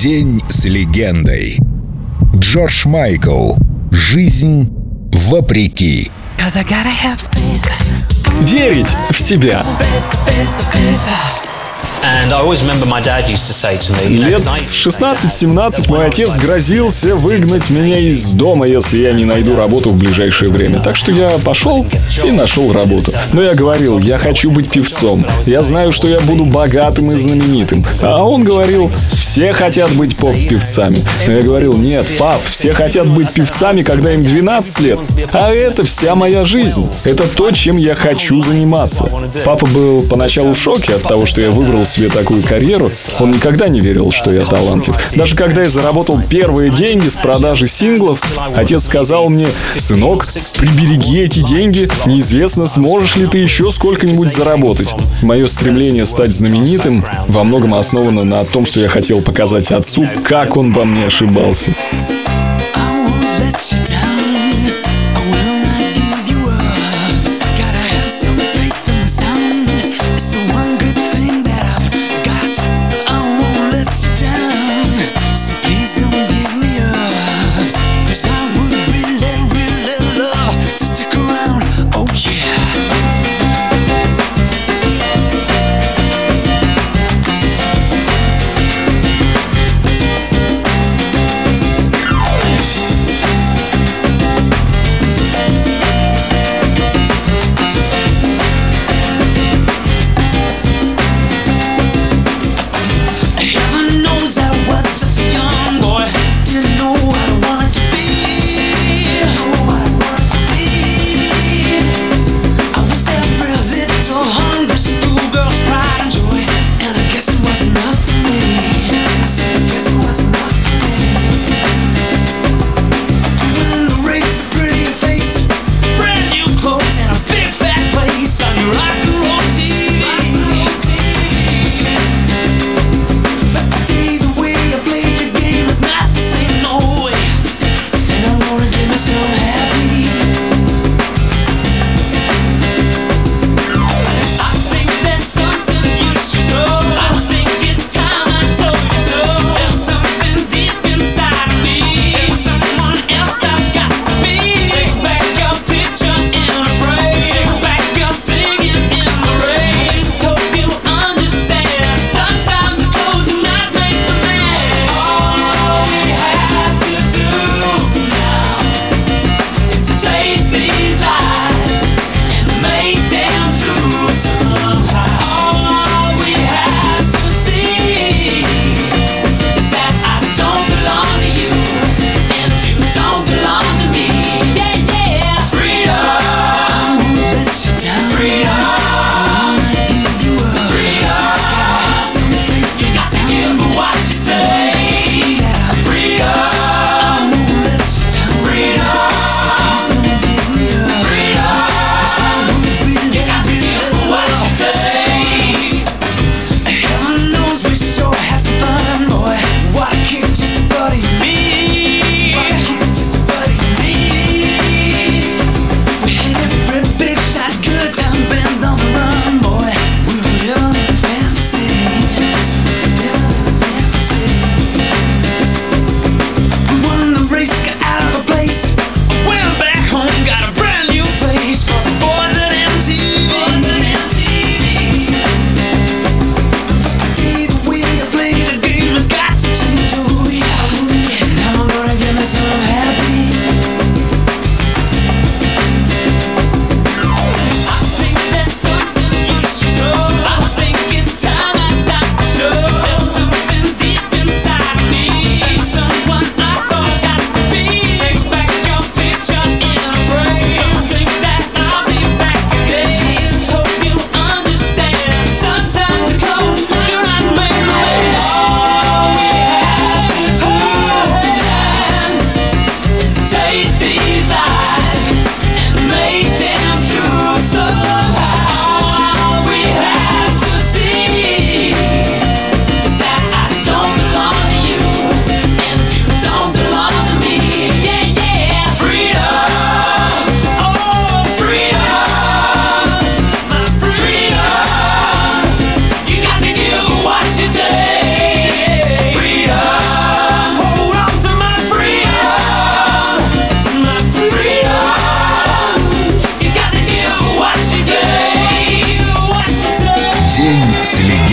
День с легендой. Джордж Майкл. Жизнь вопреки. Верить в себя. Лет в 16-17 мой отец грозился выгнать меня из дома, если я не найду работу в ближайшее время. Так что я пошел и нашел работу. Но я говорил, я хочу быть певцом. Я знаю, что я буду богатым и знаменитым. А он говорил, все хотят быть поп-певцами. Но я говорил, нет, пап, все хотят быть певцами, когда им 12 лет. А это вся моя жизнь. Это то, чем я хочу заниматься. Папа был поначалу в шоке от того, что я выбрал себе такую карьеру, он никогда не верил, что я талантлив. Даже когда я заработал первые деньги с продажи синглов, отец сказал мне, «Сынок, прибереги эти деньги, неизвестно, сможешь ли ты еще сколько-нибудь заработать». Мое стремление стать знаменитым во многом основано на том, что я хотел показать отцу, как он во мне ошибался.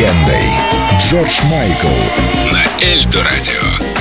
легендой. Джордж Майкл на Эльдо Радио.